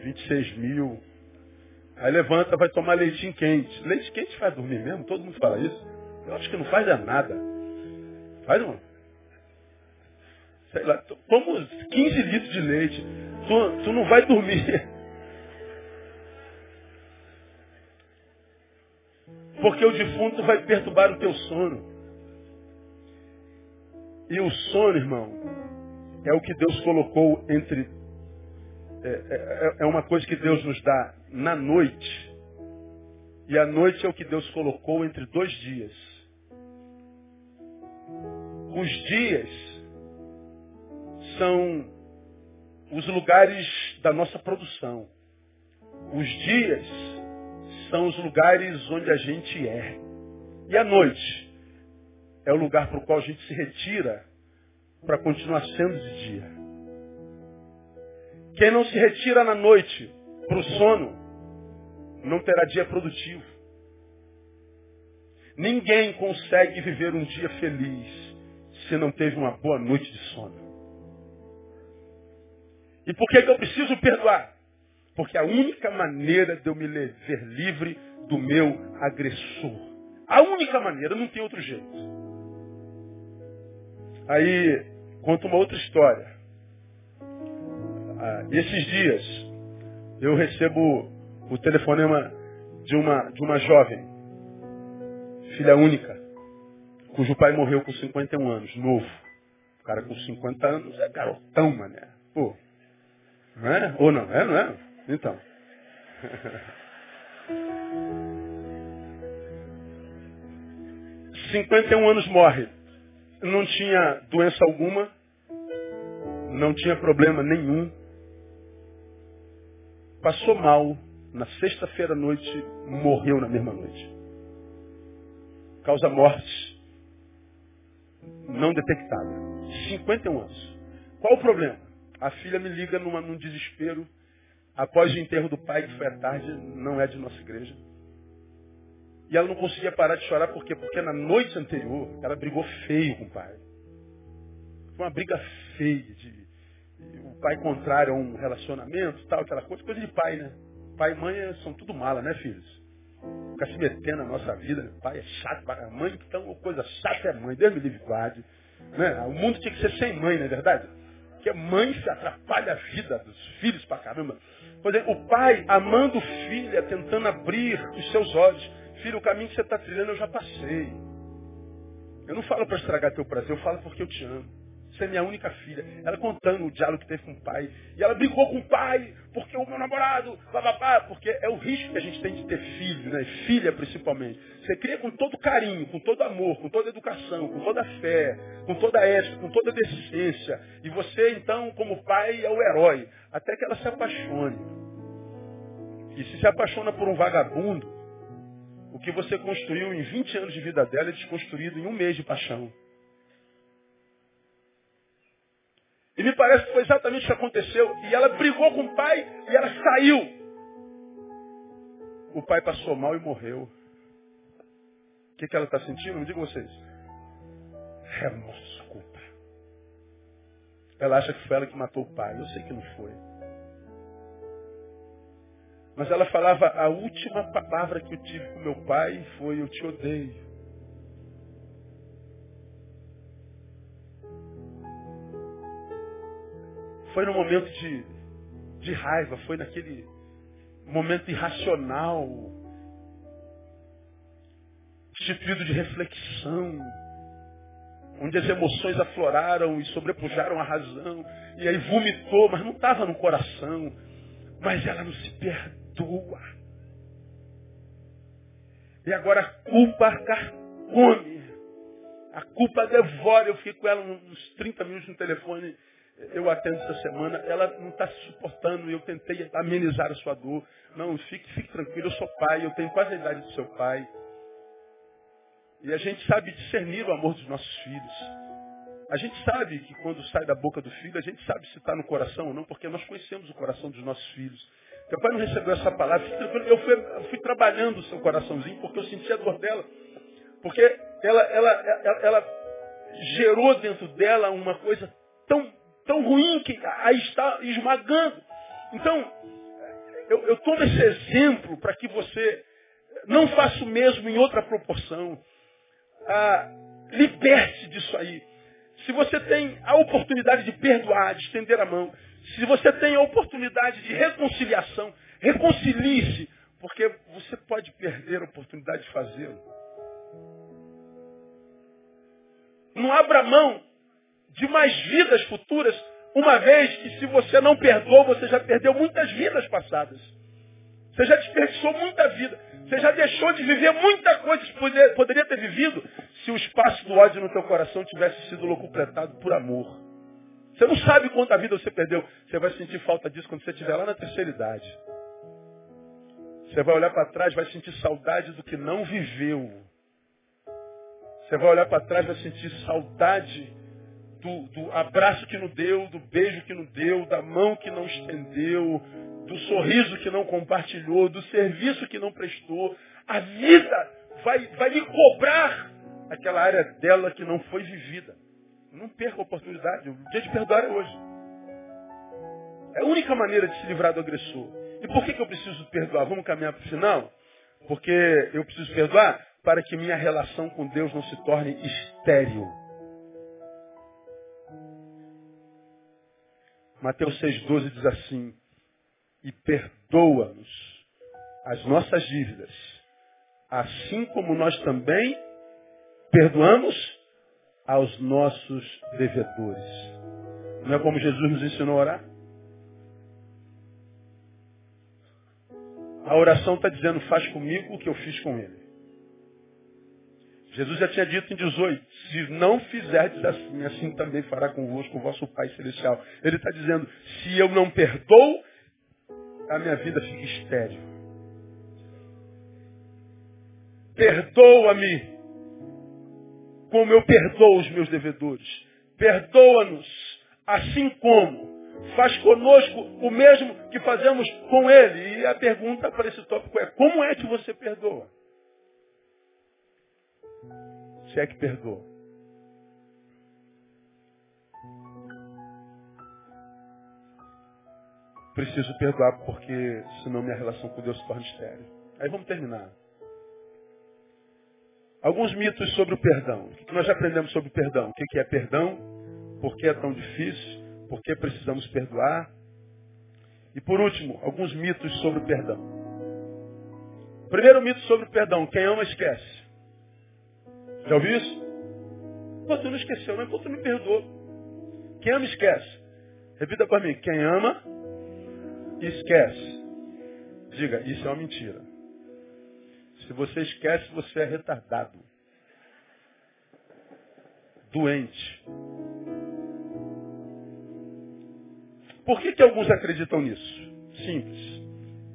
vinte e seis mil. Aí levanta, vai tomar leitinho quente. Leite quente faz dormir mesmo? Todo mundo fala isso. Eu acho que não faz nada. Faz, não? sei lá, toma 15 litros de leite, tu, tu não vai dormir. [LAUGHS] Porque o defunto vai perturbar o teu sono. E o sono, irmão, é o que Deus colocou entre. É, é, é uma coisa que Deus nos dá na noite. E a noite é o que Deus colocou entre dois dias. Os dias são os lugares da nossa produção. Os dias são os lugares onde a gente é. E a noite é o lugar para o qual a gente se retira para continuar sendo de dia. Quem não se retira na noite para o sono, não terá dia produtivo. Ninguém consegue viver um dia feliz se não teve uma boa noite de sono. E por que, que eu preciso perdoar? Porque a única maneira de eu me ver livre do meu agressor. A única maneira, não tem outro jeito. Aí, conta uma outra história. Ah, esses dias, eu recebo o telefonema de uma, de uma jovem, filha única, cujo pai morreu com 51 anos, novo. O cara com 50 anos é garotão, mané. Pô, não é? Ou não? É, não é? Então. [LAUGHS] Cinquenta e um anos morre. Não tinha doença alguma. Não tinha problema nenhum. Passou mal. Na sexta-feira à noite, morreu na mesma noite. Causa morte não detectada. 51 anos. Qual o problema? A filha me liga numa, num desespero. Após o enterro do pai, que foi à tarde, não é de nossa igreja. E ela não conseguia parar de chorar, por quê? Porque na noite anterior ela brigou feio com o pai. Foi uma briga feia de o pai contrário a um relacionamento, tal, aquela coisa, coisa de pai, né? Pai e mãe são tudo mala, né, filhos? Ficar se metendo na nossa vida, né? pai é chato, a mãe, então coisa chata é mãe, Deus me livre guarde. Né? O mundo tinha que ser sem mãe, não é verdade? Porque mãe se atrapalha a vida dos filhos pra caramba. Pois é, o pai amando filha, tentando abrir os seus olhos. Filho, o caminho que você está trilhando eu já passei. Eu não falo para estragar teu prazer, eu falo porque eu te amo. Você é minha única filha. Ela contando o diálogo que teve com o pai. E ela brigou com o pai, porque o meu namorado, bababá, porque é o risco que a gente tem de ter filho, né? Filha principalmente. Você cria com todo carinho, com todo amor, com toda educação, com toda fé, com toda ética, com toda decência. E você, então, como pai, é o herói. Até que ela se apaixone. E se se apaixona por um vagabundo, o que você construiu em 20 anos de vida dela é desconstruído em um mês de paixão. E me parece que foi exatamente o que aconteceu. E ela brigou com o pai e ela saiu. O pai passou mal e morreu. O que, que ela está sentindo? Me digam vocês. Remorso, culpa. Ela acha que foi ela que matou o pai. Eu sei que não foi. Mas ela falava, a última palavra que eu tive com meu pai foi, eu te odeio. Foi no momento de, de raiva, foi naquele momento irracional, instituído de reflexão, onde as emoções afloraram e sobrepujaram a razão, e aí vomitou, mas não estava no coração, mas ela não se perdoa. E agora a culpa carcome, a culpa devora. Eu fiquei com ela uns 30 minutos no telefone eu atendo essa semana, ela não está se suportando, eu tentei amenizar a sua dor. Não, fique, fique tranquilo, eu sou pai, eu tenho quase a idade do seu pai. E a gente sabe discernir o amor dos nossos filhos. A gente sabe que quando sai da boca do filho, a gente sabe se está no coração ou não, porque nós conhecemos o coração dos nossos filhos. Teu pai não recebeu essa palavra, eu fui, eu fui trabalhando o seu coraçãozinho, porque eu sentia a dor dela. Porque ela, ela, ela, ela gerou dentro dela uma coisa tão tão ruim que aí está esmagando. Então, eu, eu tomo esse exemplo para que você não faça o mesmo em outra proporção. Ah, liberte disso aí. Se você tem a oportunidade de perdoar, de estender a mão, se você tem a oportunidade de reconciliação, reconcilie-se, porque você pode perder a oportunidade de fazê-lo. Não abra mão de mais vidas futuras, uma vez que se você não perdoou, você já perdeu muitas vidas passadas. Você já desperdiçou muita vida. Você já deixou de viver muita coisa que poderia ter vivido se o espaço do ódio no teu coração tivesse sido locupletado por amor. Você não sabe quanta vida você perdeu. Você vai sentir falta disso quando você estiver lá na terceira idade. Você vai olhar para trás, vai sentir saudade do que não viveu. Você vai olhar para trás, vai sentir saudade do, do abraço que não deu, do beijo que não deu, da mão que não estendeu, do sorriso que não compartilhou, do serviço que não prestou. A vida vai, vai lhe cobrar aquela área dela que não foi vivida. Não perca a oportunidade. O dia de perdoar é hoje. É a única maneira de se livrar do agressor. E por que, que eu preciso perdoar? Vamos caminhar para o final? Porque eu preciso perdoar para que minha relação com Deus não se torne estéril. Mateus 6,12 diz assim, e perdoa-nos as nossas dívidas, assim como nós também perdoamos aos nossos devedores. Não é como Jesus nos ensinou a orar? A oração está dizendo, faz comigo o que eu fiz com ele. Jesus já tinha dito em 18, se não fizerdes assim, assim também fará convosco o vosso Pai Celestial. Ele está dizendo, se eu não perdoo, a minha vida fica estéril. Perdoa-me, como eu perdoo os meus devedores. Perdoa-nos, assim como faz conosco o mesmo que fazemos com ele. E a pergunta para esse tópico é, como é que você perdoa? Se é que perdoa. Preciso perdoar porque senão minha relação com Deus se torna estéreo. Aí vamos terminar. Alguns mitos sobre o perdão. O que nós já aprendemos sobre o perdão? O que é perdão? Por que é tão difícil? Por que precisamos perdoar? E por último, alguns mitos sobre o perdão. Primeiro mito sobre o perdão. Quem ama, esquece. Já ouviu isso? Pô, tu não esqueceu, não? Pô, tu me perdoou. Quem ama, esquece. Repita para mim. Quem ama, esquece. Diga, isso é uma mentira. Se você esquece, você é retardado. Doente. Por que, que alguns acreditam nisso? Simples.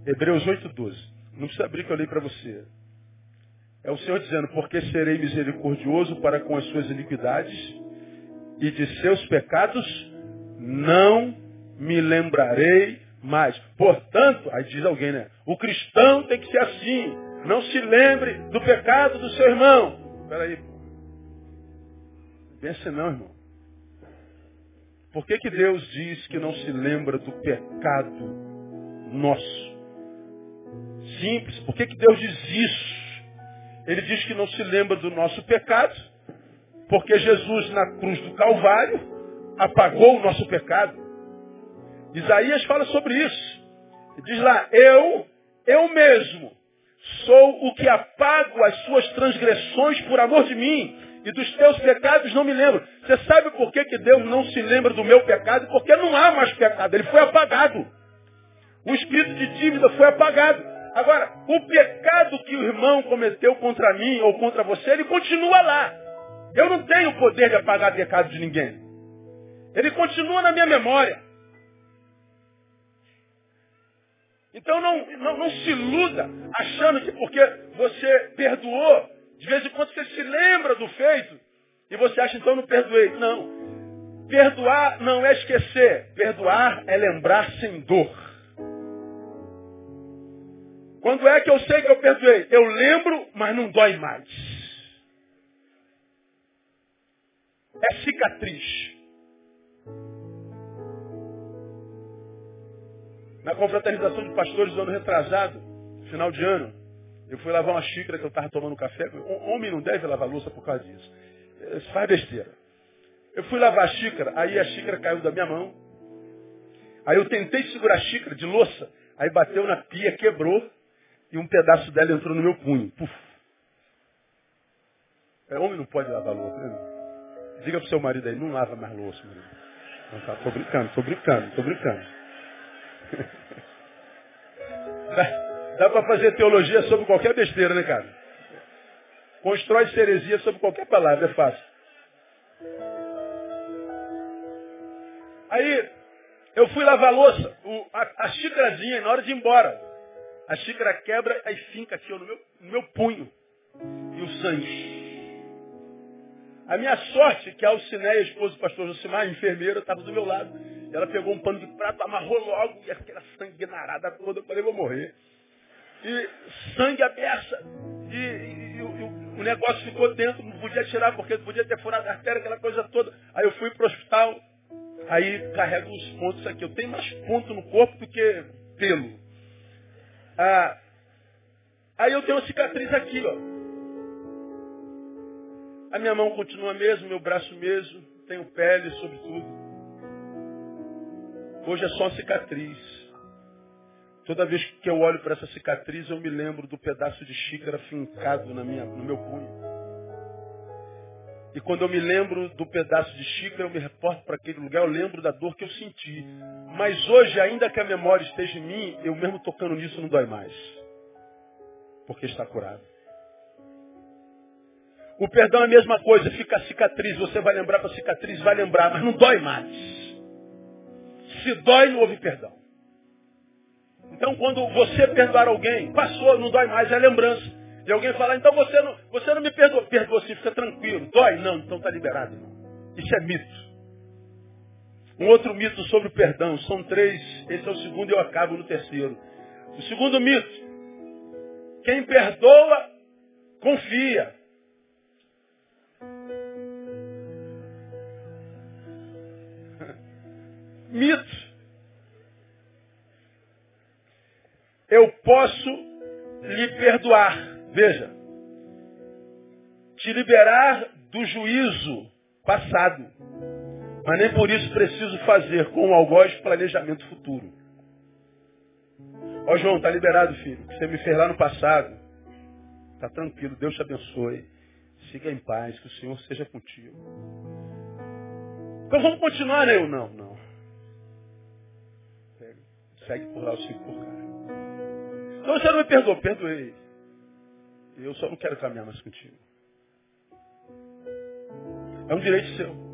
Hebreus 8,12. Não precisa abrir que eu li para você. É o Senhor dizendo, porque serei misericordioso para com as suas iniquidades e de seus pecados não me lembrarei mais. Portanto, aí diz alguém, né? O cristão tem que ser assim. Não se lembre do pecado do seu irmão. Espera aí. Pense não, irmão. Por que, que Deus diz que não se lembra do pecado nosso? Simples. Por que, que Deus diz isso? Ele diz que não se lembra do nosso pecado, porque Jesus na cruz do Calvário apagou o nosso pecado. Isaías fala sobre isso. Diz lá, eu, eu mesmo, Sou o que apago as suas transgressões por amor de mim. E dos teus pecados não me lembro. Você sabe por que, que Deus não se lembra do meu pecado? Porque não há mais pecado. Ele foi apagado. O espírito de dívida foi apagado. Agora, o pecado que o irmão cometeu contra mim ou contra você, ele continua lá. Eu não tenho o poder de apagar pecado de ninguém. Ele continua na minha memória. Então não, não, não se iluda achando que porque você perdoou, de vez em quando você se lembra do feito e você acha então não perdoei. Não. Perdoar não é esquecer. Perdoar é lembrar sem dor. Quando é que eu sei que eu perdoei? Eu lembro, mas não dói mais. É cicatriz. Na confraternização de pastores do ano retrasado, final de ano, eu fui lavar uma xícara que eu estava tomando café. Homem não deve lavar louça por causa disso. Isso faz besteira. Eu fui lavar a xícara, aí a xícara caiu da minha mão. Aí eu tentei segurar a xícara de louça, aí bateu na pia, quebrou, e um pedaço dela entrou no meu punho. Puf. É, homem não pode lavar louça, né? Diga pro seu marido aí, não lava mais louça, marido. Não, tá, tô brincando, tô brincando, tô brincando. Dá, dá para fazer teologia sobre qualquer besteira, né, cara? Constrói ceresia sobre qualquer palavra, é fácil. Aí, eu fui lavar a louça, o, a, a xícarazinha, na hora de ir embora. A xícara quebra, aí finca aqui no, meu, no meu punho. E o sangue. A minha sorte, que a Alcineia, esposa do pastor Josimar, enfermeira, estava do meu lado. Ela pegou um pano de prato, amarrou logo, e aquela sanguinarada toda, eu falei, vou morrer. E sangue aberta. E, e, e, o, o negócio ficou dentro, não podia tirar, porque podia ter furado a artéria, aquela coisa toda. Aí eu fui para o hospital, aí carrego os pontos aqui. Eu tenho mais ponto no corpo do que pelo. Ah, aí eu tenho uma cicatriz aqui, ó. A minha mão continua mesmo, meu braço mesmo, tenho pele sobre tudo. Hoje é só cicatriz. Toda vez que eu olho para essa cicatriz, eu me lembro do pedaço de xícara fincado na minha, no meu punho. E quando eu me lembro do pedaço de xícara, eu me reporto para aquele lugar, eu lembro da dor que eu senti. Mas hoje, ainda que a memória esteja em mim, eu mesmo tocando nisso não dói mais. Porque está curado. O perdão é a mesma coisa, fica a cicatriz, você vai lembrar para a cicatriz, vai lembrar, mas não dói mais. Se dói, não houve perdão. Então, quando você perdoar alguém, passou, não dói mais, é lembrança. E alguém falar, então você não, você não me perdoou. Perdoou sim, fica tranquilo. Dói? Não, então está liberado. Isso é mito. Um outro mito sobre o perdão. São três. Esse é o segundo e eu acabo no terceiro. O segundo mito. Quem perdoa, confia. Mito. Eu posso lhe perdoar. Veja. Te liberar do juízo passado. Mas nem por isso preciso fazer com o algoz planejamento futuro. Ó João, tá liberado, filho. que você me fez lá no passado. Tá tranquilo, Deus te abençoe. Siga em paz, que o Senhor seja contigo. Então vamos continuar, né? Eu não, não. Segue por lá, eu sigo por cá. Então você não me perdoou, perdoei. Eu só não quero caminhar mais contigo. É um direito seu.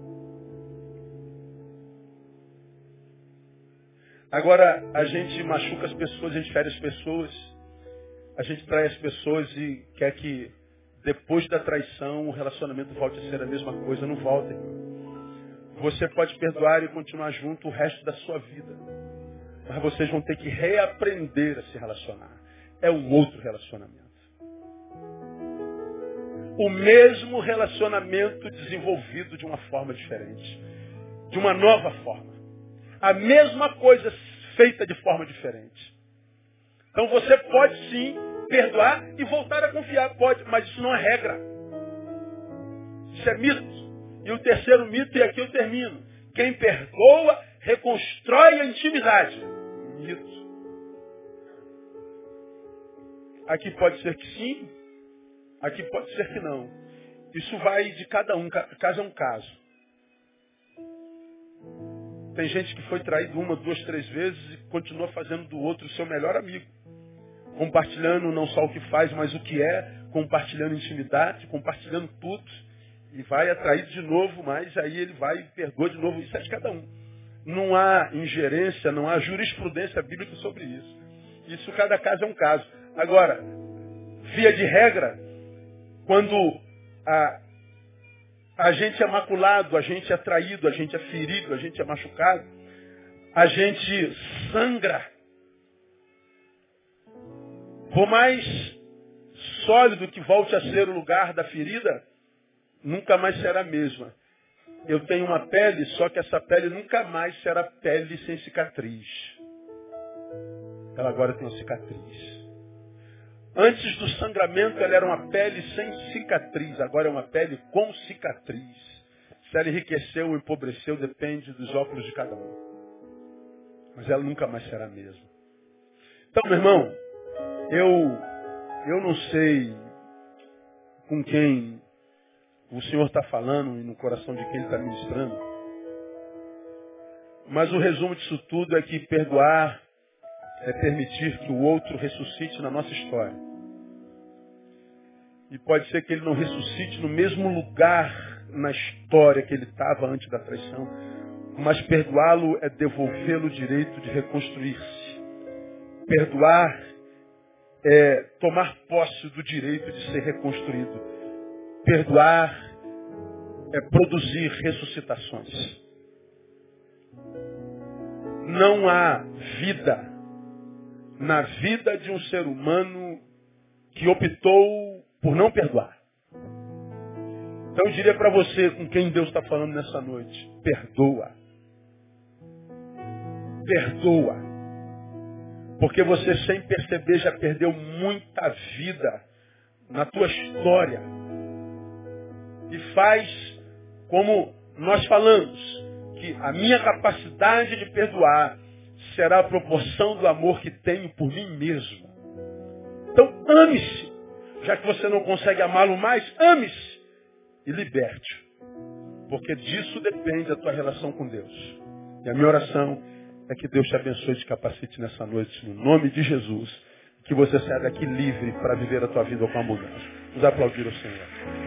Agora, a gente machuca as pessoas, a gente fere as pessoas, a gente trai as pessoas e quer que depois da traição o relacionamento volte a ser a mesma coisa. Não volta. Você pode perdoar e continuar junto o resto da sua vida. Mas vocês vão ter que reaprender a se relacionar. É um outro relacionamento. O mesmo relacionamento desenvolvido de uma forma diferente. De uma nova forma a mesma coisa feita de forma diferente. Então você pode sim perdoar e voltar a confiar, pode, mas isso não é regra. Isso é mito. E o terceiro mito, e aqui eu termino. Quem perdoa, reconstrói a intimidade. Mito. Aqui pode ser que sim, aqui pode ser que não. Isso vai de cada um, caso é um caso. Tem gente que foi traído uma, duas, três vezes e continua fazendo do outro o seu melhor amigo. Compartilhando não só o que faz, mas o que é, compartilhando intimidade, compartilhando tudo. E vai atraído de novo, mas aí ele vai e perdoa de novo. Isso é de cada um. Não há ingerência, não há jurisprudência bíblica sobre isso. Isso cada caso é um caso. Agora, via de regra, quando a, a gente é maculado, a gente é traído, a gente é ferido, a gente é machucado, a gente sangra. Por mais sólido que volte a ser o lugar da ferida, nunca mais será a mesma. Eu tenho uma pele, só que essa pele nunca mais será pele sem cicatriz. Ela agora tem uma cicatriz. Antes do sangramento, ela era uma pele sem cicatriz, agora é uma pele com cicatriz. Se ela enriqueceu ou empobreceu, depende dos óculos de cada um. Mas ela nunca mais será a mesma. Então, meu irmão, eu, eu não sei com quem o Senhor está falando e no coração de quem Ele está ministrando. Mas o resumo disso tudo é que perdoar é permitir que o outro ressuscite na nossa história. E pode ser que ele não ressuscite no mesmo lugar na história que ele estava antes da traição. Mas perdoá-lo é devolvê-lo o direito de reconstruir-se. Perdoar é tomar posse do direito de ser reconstruído. Perdoar é produzir ressuscitações. Não há vida na vida de um ser humano que optou por não perdoar. Então eu diria para você com quem Deus está falando nessa noite, perdoa. Perdoa. Porque você sem perceber já perdeu muita vida na tua história. E faz como nós falamos, que a minha capacidade de perdoar será a proporção do amor que tenho por mim mesmo. Então ame-se. Já que você não consegue amá-lo mais, ame-se e liberte. Porque disso depende a tua relação com Deus. E a minha oração é que Deus te abençoe e te capacite nessa noite, no nome de Jesus. Que você saia daqui livre para viver a tua vida com a mudança. Vamos aplaudir o Senhor.